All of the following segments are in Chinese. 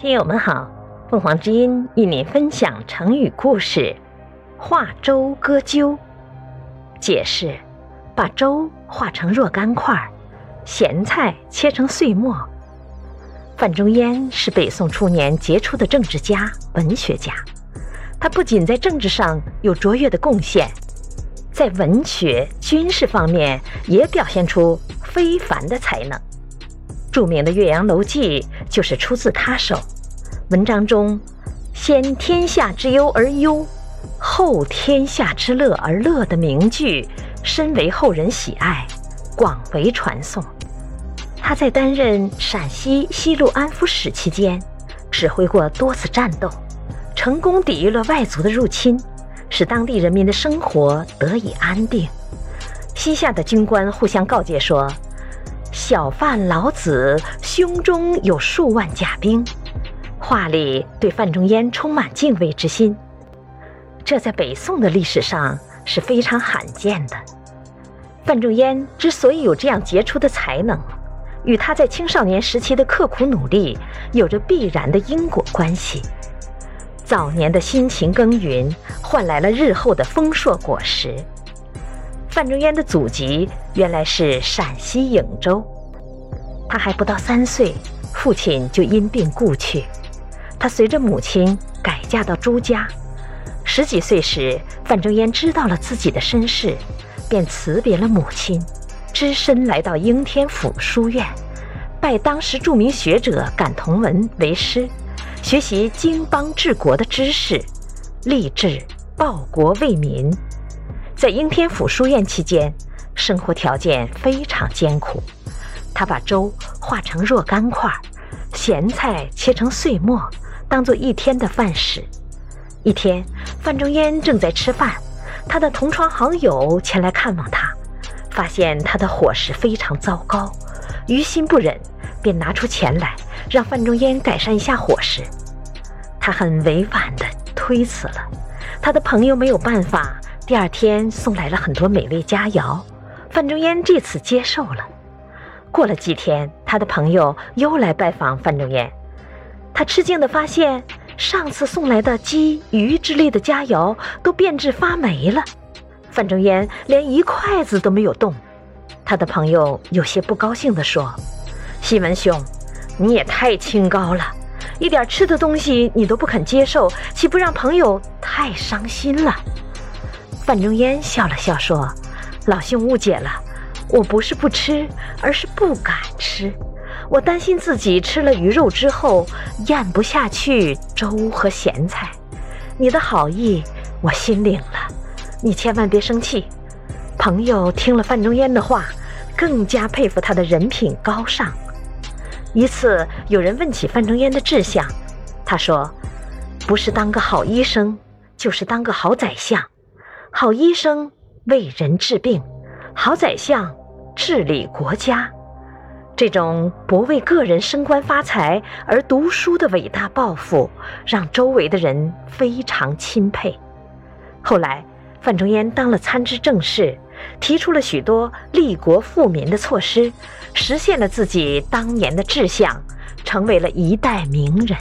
听友们好，凤凰之音与您分享成语故事“化粥割鸠”。解释：把粥化成若干块，咸菜切成碎末。范仲淹是北宋初年杰出的政治家、文学家。他不仅在政治上有卓越的贡献，在文学、军事方面也表现出非凡的才能。著名的《岳阳楼记》就是出自他手。文章中“先天下之忧而忧，后天下之乐而乐”的名句，深为后人喜爱，广为传颂。他在担任陕西西路安抚使期间，指挥过多次战斗，成功抵御了外族的入侵，使当地人民的生活得以安定。西夏的军官互相告诫说。小范老子胸中有数万甲兵，话里对范仲淹充满敬畏之心。这在北宋的历史上是非常罕见的。范仲淹之所以有这样杰出的才能，与他在青少年时期的刻苦努力有着必然的因果关系。早年的辛勤耕耘，换来了日后的丰硕果实。范仲淹的祖籍原来是陕西颍州，他还不到三岁，父亲就因病故去，他随着母亲改嫁到朱家。十几岁时，范仲淹知道了自己的身世，便辞别了母亲，只身来到应天府书院，拜当时著名学者感同文为师，学习经邦治国的知识，立志报国为民。在应天府书院期间，生活条件非常艰苦。他把粥化成若干块，咸菜切成碎末，当做一天的饭食。一天，范仲淹正在吃饭，他的同窗好友前来看望他，发现他的伙食非常糟糕，于心不忍，便拿出钱来让范仲淹改善一下伙食。他很委婉地推辞了，他的朋友没有办法。第二天送来了很多美味佳肴，范仲淹这次接受了。过了几天，他的朋友又来拜访范仲淹，他吃惊地发现，上次送来的鸡、鱼之类的佳肴都变质发霉了，范仲淹连一筷子都没有动。他的朋友有些不高兴地说：“西门兄，你也太清高了，一点吃的东西你都不肯接受，岂不让朋友太伤心了？”范仲淹笑了笑说：“老兄误解了，我不是不吃，而是不敢吃。我担心自己吃了鱼肉之后咽不下去粥和咸菜。你的好意我心领了，你千万别生气。”朋友听了范仲淹的话，更加佩服他的人品高尚。一次，有人问起范仲淹的志向，他说：“不是当个好医生，就是当个好宰相。”好医生为人治病，好宰相治理国家。这种不为个人升官发财而读书的伟大抱负，让周围的人非常钦佩。后来，范仲淹当了参知政事，提出了许多利国富民的措施，实现了自己当年的志向，成为了一代名人。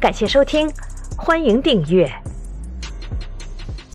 感谢收听，欢迎订阅。